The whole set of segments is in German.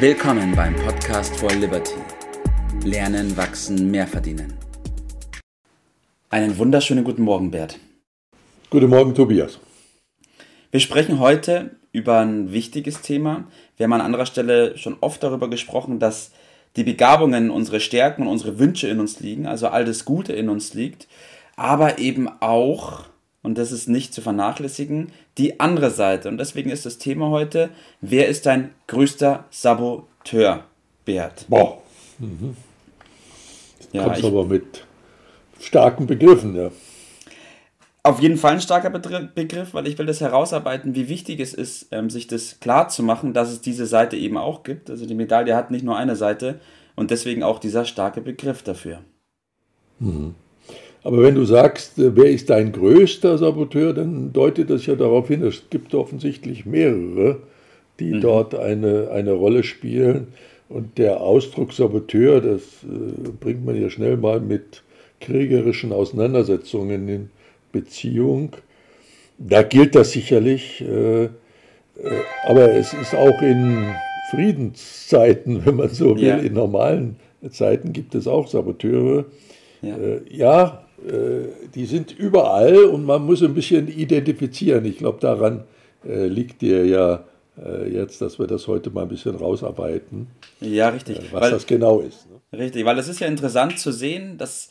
Willkommen beim Podcast for Liberty. Lernen, wachsen, mehr verdienen. Einen wunderschönen guten Morgen, Bert. Guten Morgen, Tobias. Wir sprechen heute über ein wichtiges Thema. Wir haben an anderer Stelle schon oft darüber gesprochen, dass die Begabungen, unsere Stärken und unsere Wünsche in uns liegen, also all das Gute in uns liegt, aber eben auch, und das ist nicht zu vernachlässigen, die andere Seite. Und deswegen ist das Thema heute, wer ist dein größter Saboteur, Bert? Boah. Mhm. Ja, Kommst aber mit starken Begriffen, ja. Auf jeden Fall ein starker Begriff, weil ich will das herausarbeiten, wie wichtig es ist, ähm, sich das klar zu machen, dass es diese Seite eben auch gibt. Also die Medaille hat nicht nur eine Seite und deswegen auch dieser starke Begriff dafür. Mhm. Aber wenn du sagst, äh, wer ist dein größter Saboteur, dann deutet das ja darauf hin, es gibt offensichtlich mehrere, die mhm. dort eine, eine Rolle spielen. Und der Ausdruck Saboteur, das äh, bringt man ja schnell mal mit kriegerischen Auseinandersetzungen in Beziehung. Da gilt das sicherlich, äh, äh, aber es ist auch in Friedenszeiten, wenn man so will, ja. in normalen Zeiten gibt es auch Saboteure. Ja, äh, ja die sind überall und man muss ein bisschen identifizieren. Ich glaube, daran äh, liegt dir ja äh, jetzt, dass wir das heute mal ein bisschen rausarbeiten. Ja, richtig. was weil, das genau ist. Ne? Richtig, weil es ist ja interessant zu sehen, dass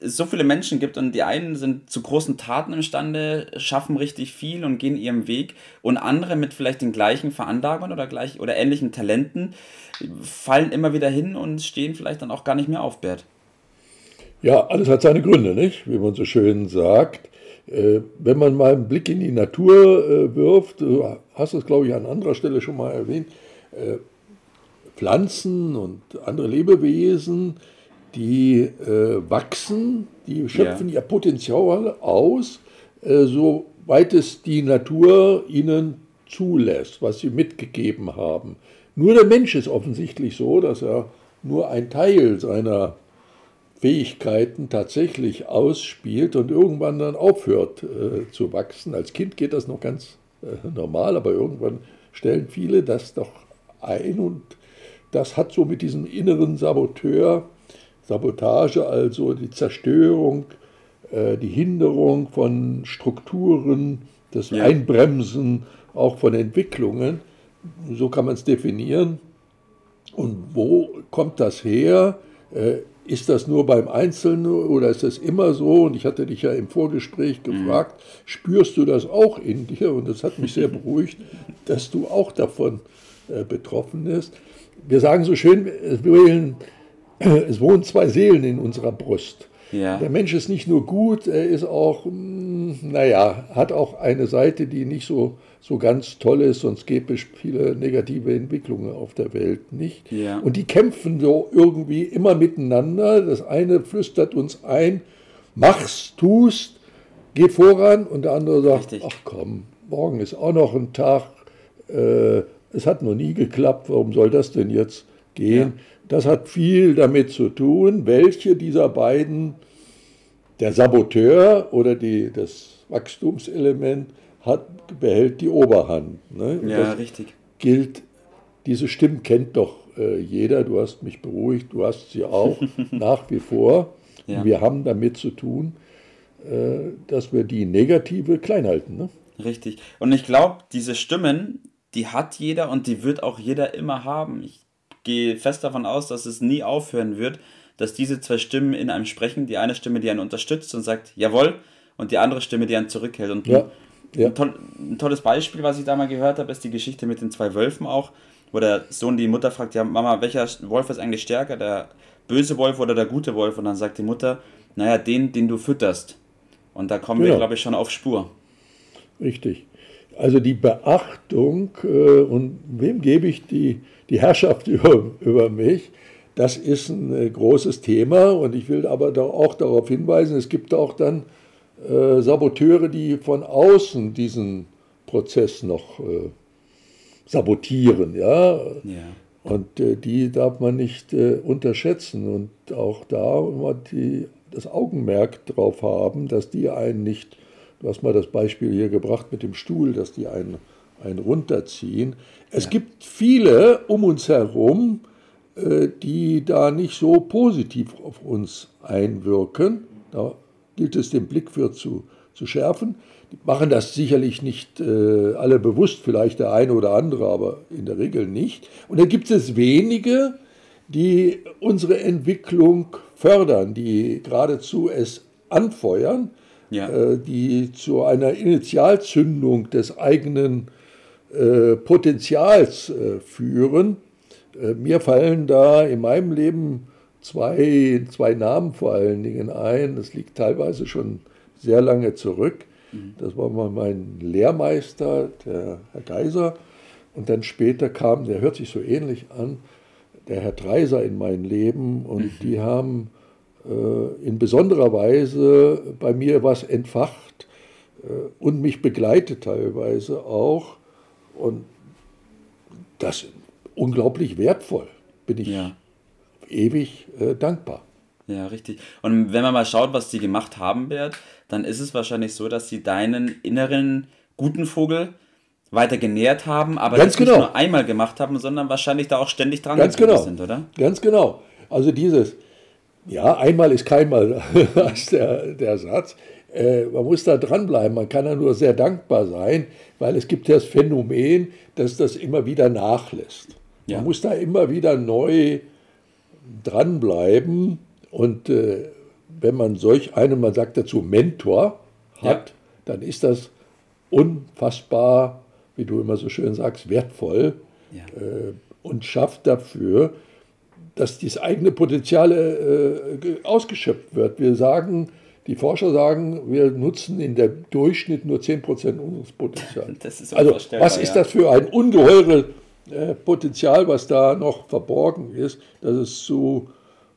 es so viele Menschen gibt und die einen sind zu großen Taten imstande, schaffen richtig viel und gehen ihrem Weg und andere mit vielleicht den gleichen Veranlagungen oder gleich oder ähnlichen Talenten fallen immer wieder hin und stehen vielleicht dann auch gar nicht mehr auf, Bert. Ja, alles hat seine Gründe, nicht? Wie man so schön sagt. Äh, wenn man mal einen Blick in die Natur äh, wirft, du hast es, glaube ich, an anderer Stelle schon mal erwähnt, äh, Pflanzen und andere Lebewesen die äh, wachsen, die schöpfen ja. ihr Potenzial aus, äh, soweit es die Natur ihnen zulässt, was sie mitgegeben haben. Nur der Mensch ist offensichtlich so, dass er nur ein Teil seiner Fähigkeiten tatsächlich ausspielt und irgendwann dann aufhört äh, zu wachsen. Als Kind geht das noch ganz äh, normal, aber irgendwann stellen viele das doch ein und das hat so mit diesem inneren Saboteur Sabotage, also die Zerstörung, äh, die Hinderung von Strukturen, das ja. Einbremsen auch von Entwicklungen. So kann man es definieren. Und wo kommt das her? Ist das nur beim Einzelnen oder ist das immer so? Und ich hatte dich ja im Vorgespräch mhm. gefragt, mhm. spürst du das auch in dir? Und das hat mich sehr beruhigt, dass du auch davon äh, betroffen bist. Wir sagen so schön, wir wählen es wohnen zwei Seelen in unserer Brust. Ja. Der Mensch ist nicht nur gut, er ist auch, hm, naja, hat auch eine Seite, die nicht so, so ganz toll ist, sonst gäbe es viele negative Entwicklungen auf der Welt nicht. Ja. Und die kämpfen so irgendwie immer miteinander. Das eine flüstert uns ein, mach's, tust, geh voran. Und der andere sagt, Richtig. ach komm, morgen ist auch noch ein Tag. Äh, es hat noch nie geklappt, warum soll das denn jetzt gehen? Ja. Das hat viel damit zu tun, welche dieser beiden, der Saboteur oder die, das Wachstumselement, hat, behält die Oberhand. Ne? Ja, richtig. Gilt, diese Stimmen kennt doch äh, jeder, du hast mich beruhigt, du hast sie auch nach wie vor. Ja. Wir haben damit zu tun, äh, dass wir die negative klein halten. Ne? Richtig. Und ich glaube, diese Stimmen, die hat jeder und die wird auch jeder immer haben. Ich gehe fest davon aus, dass es nie aufhören wird, dass diese zwei Stimmen in einem sprechen. Die eine Stimme, die einen unterstützt und sagt, jawohl, und die andere Stimme, die einen zurückhält. Und ja, ja. Ein, toll, ein, tolles Beispiel, was ich da mal gehört habe, ist die Geschichte mit den zwei Wölfen auch, wo der Sohn die Mutter fragt, ja Mama, welcher Wolf ist eigentlich stärker, der böse Wolf oder der gute Wolf? Und dann sagt die Mutter, naja, den, den du fütterst. Und da kommen genau. wir, glaube ich, schon auf Spur. Richtig. Also die Beachtung äh, und wem gebe ich die, die Herrschaft über, über mich, das ist ein äh, großes Thema und ich will aber auch darauf hinweisen, es gibt auch dann äh, Saboteure, die von außen diesen Prozess noch äh, sabotieren. Ja? ja. Und äh, die darf man nicht äh, unterschätzen und auch da immer die, das Augenmerk drauf haben, dass die einen nicht, du hast mal das Beispiel hier gebracht mit dem Stuhl, dass die einen ein Runterziehen. Es ja. gibt viele um uns herum, äh, die da nicht so positiv auf uns einwirken. Da gilt es, den Blick für zu, zu schärfen. Die machen das sicherlich nicht äh, alle bewusst, vielleicht der eine oder andere, aber in der Regel nicht. Und dann gibt es wenige, die unsere Entwicklung fördern, die geradezu es anfeuern, ja. äh, die zu einer Initialzündung des eigenen äh, Potenzials äh, führen. Äh, mir fallen da in meinem Leben zwei, zwei Namen vor allen Dingen ein. Das liegt teilweise schon sehr lange zurück. Mhm. Das war mal mein Lehrmeister, der Herr Geiser. Und dann später kam, der hört sich so ähnlich an, der Herr Dreiser in mein Leben. Und mhm. die haben äh, in besonderer Weise bei mir was entfacht äh, und mich begleitet teilweise auch. Und das ist unglaublich wertvoll. Bin ich ja. Ewig äh, dankbar. Ja, richtig. Und wenn man mal schaut, was sie gemacht haben, Bert, dann ist es wahrscheinlich so, dass sie deinen inneren guten Vogel weiter genährt haben, aber Ganz das genau. nicht nur einmal gemacht haben, sondern wahrscheinlich da auch ständig dran Ganz genau. sind, oder? Ganz genau. Also dieses, ja, einmal ist keinmal, ist der, der Satz. Äh, man muss da dranbleiben, man kann ja nur sehr dankbar sein, weil es gibt ja das Phänomen, dass das immer wieder nachlässt. Ja. Man muss da immer wieder neu dranbleiben und äh, wenn man solch einen, man sagt dazu Mentor hat, ja. dann ist das unfassbar, wie du immer so schön sagst, wertvoll ja. äh, und schafft dafür, dass das eigene Potenzial äh, ausgeschöpft wird. Wir sagen, die Forscher sagen, wir nutzen in der Durchschnitt nur 10% unseres Potenzials. also was ist das für ein ungeheures äh, Potenzial, was da noch verborgen ist, dass es zu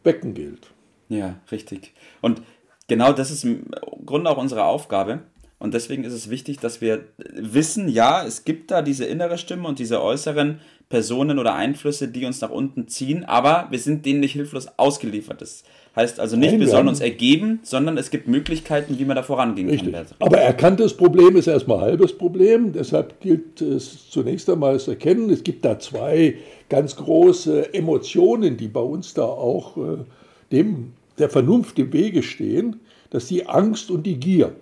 wecken gilt. Ja, richtig. Und genau das ist im Grunde auch unsere Aufgabe. Und deswegen ist es wichtig, dass wir wissen, ja, es gibt da diese innere Stimme und diese äußeren Personen oder Einflüsse, die uns nach unten ziehen, aber wir sind denen nicht hilflos ausgeliefert. Das heißt also nicht, Nein, wir sollen uns ergeben, sondern es gibt Möglichkeiten, wie man da vorangehen Richtig. kann. Aber erkanntes Problem ist erstmal halbes Problem. Deshalb gilt es zunächst einmal zu erkennen, es gibt da zwei ganz große Emotionen, die bei uns da auch äh, dem, der Vernunft im Wege stehen. Das ist die Angst und die Gier.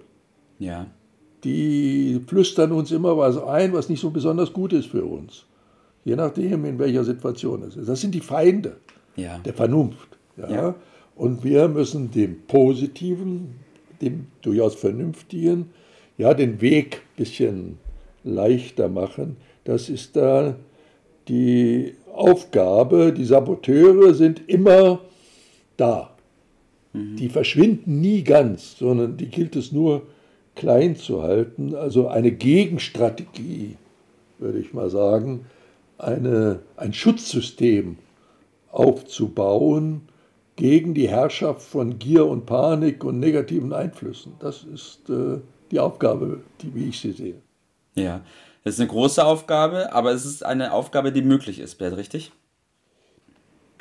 Ja. Die flüstern uns immer was ein, was nicht so besonders gut ist für uns. Je nachdem, in welcher Situation es ist. Das sind die Feinde ja. der Vernunft. Ja? ja. Und wir müssen dem Positiven, dem durchaus Vernünftigen, ja, den Weg ein bisschen leichter machen. Das ist da die Aufgabe. Die Saboteure sind immer da. Mhm. Die verschwinden nie ganz, sondern die gilt es nur klein zu halten. Also eine Gegenstrategie, würde ich mal sagen, eine, ein Schutzsystem aufzubauen gegen die Herrschaft von Gier und Panik und negativen Einflüssen. Das ist äh, die Aufgabe, die, wie ich sie sehe. Ja, das ist eine große Aufgabe, aber es ist eine Aufgabe, die möglich ist, Bert, richtig?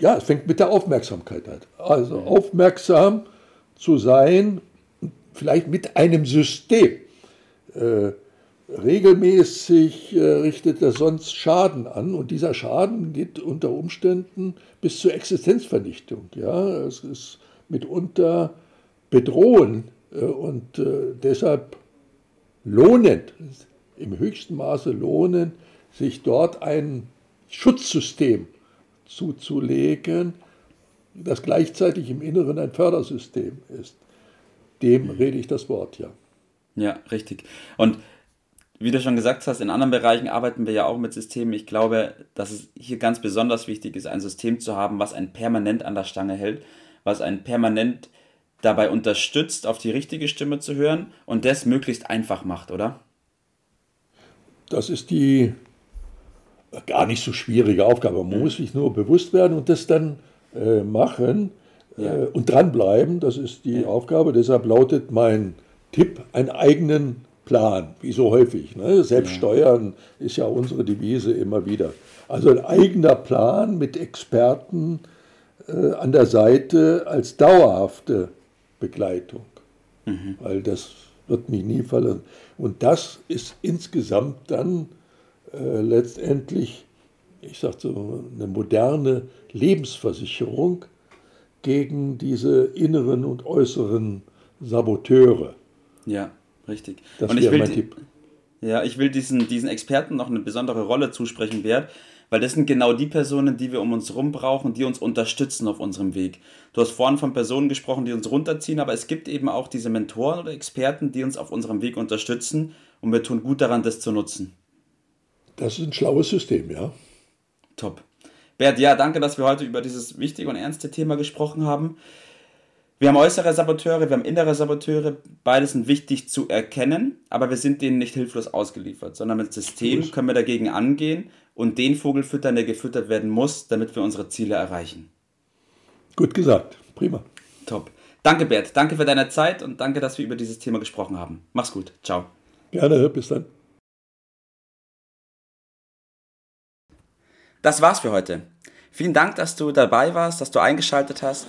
Ja, es fängt mit der Aufmerksamkeit an. Also ja. aufmerksam zu sein, vielleicht mit einem System. Äh, regelmäßig äh, richtet er sonst Schaden an und dieser Schaden geht unter Umständen bis zur Existenzvernichtung. Ja, es ist mitunter bedrohen äh, und äh, deshalb lohnend, im höchsten Maße lohnend, sich dort ein Schutzsystem zuzulegen, das gleichzeitig im Inneren ein Fördersystem ist. Dem rede ich das Wort, ja. Ja, richtig. Und wie du schon gesagt hast, in anderen Bereichen arbeiten wir ja auch mit Systemen. Ich glaube, dass es hier ganz besonders wichtig ist, ein System zu haben, was einen permanent an der Stange hält, was einen permanent dabei unterstützt, auf die richtige Stimme zu hören und das möglichst einfach macht, oder? Das ist die gar nicht so schwierige Aufgabe. Man muss sich nur bewusst werden und das dann äh, machen ja. äh, und dranbleiben. Das ist die ja. Aufgabe. Deshalb lautet mein Tipp, einen eigenen Plan, wie so häufig. Ne? Selbst steuern ist ja unsere Devise immer wieder. Also ein eigener Plan mit Experten äh, an der Seite als dauerhafte Begleitung. Mhm. Weil das wird mich nie verlassen. Und das ist insgesamt dann äh, letztendlich, ich sage so, eine moderne Lebensversicherung gegen diese inneren und äußeren Saboteure. Ja, richtig. Das und ich will, mein Tipp. Ja, ich will diesen, diesen Experten noch eine besondere Rolle zusprechen, Bert, weil das sind genau die Personen, die wir um uns herum brauchen, die uns unterstützen auf unserem Weg. Du hast vorhin von Personen gesprochen, die uns runterziehen, aber es gibt eben auch diese Mentoren oder Experten, die uns auf unserem Weg unterstützen und wir tun gut daran, das zu nutzen. Das ist ein schlaues System, ja. Top. Bert, ja, danke, dass wir heute über dieses wichtige und ernste Thema gesprochen haben. Wir haben äußere Saboteure, wir haben innere Saboteure. Beides sind wichtig zu erkennen, aber wir sind denen nicht hilflos ausgeliefert, sondern mit System können wir dagegen angehen und den Vogel füttern, der gefüttert werden muss, damit wir unsere Ziele erreichen. Gut gesagt, prima. Top. Danke, Bert. Danke für deine Zeit und danke, dass wir über dieses Thema gesprochen haben. Mach's gut. Ciao. Gerne, bis dann. Das war's für heute. Vielen Dank, dass du dabei warst, dass du eingeschaltet hast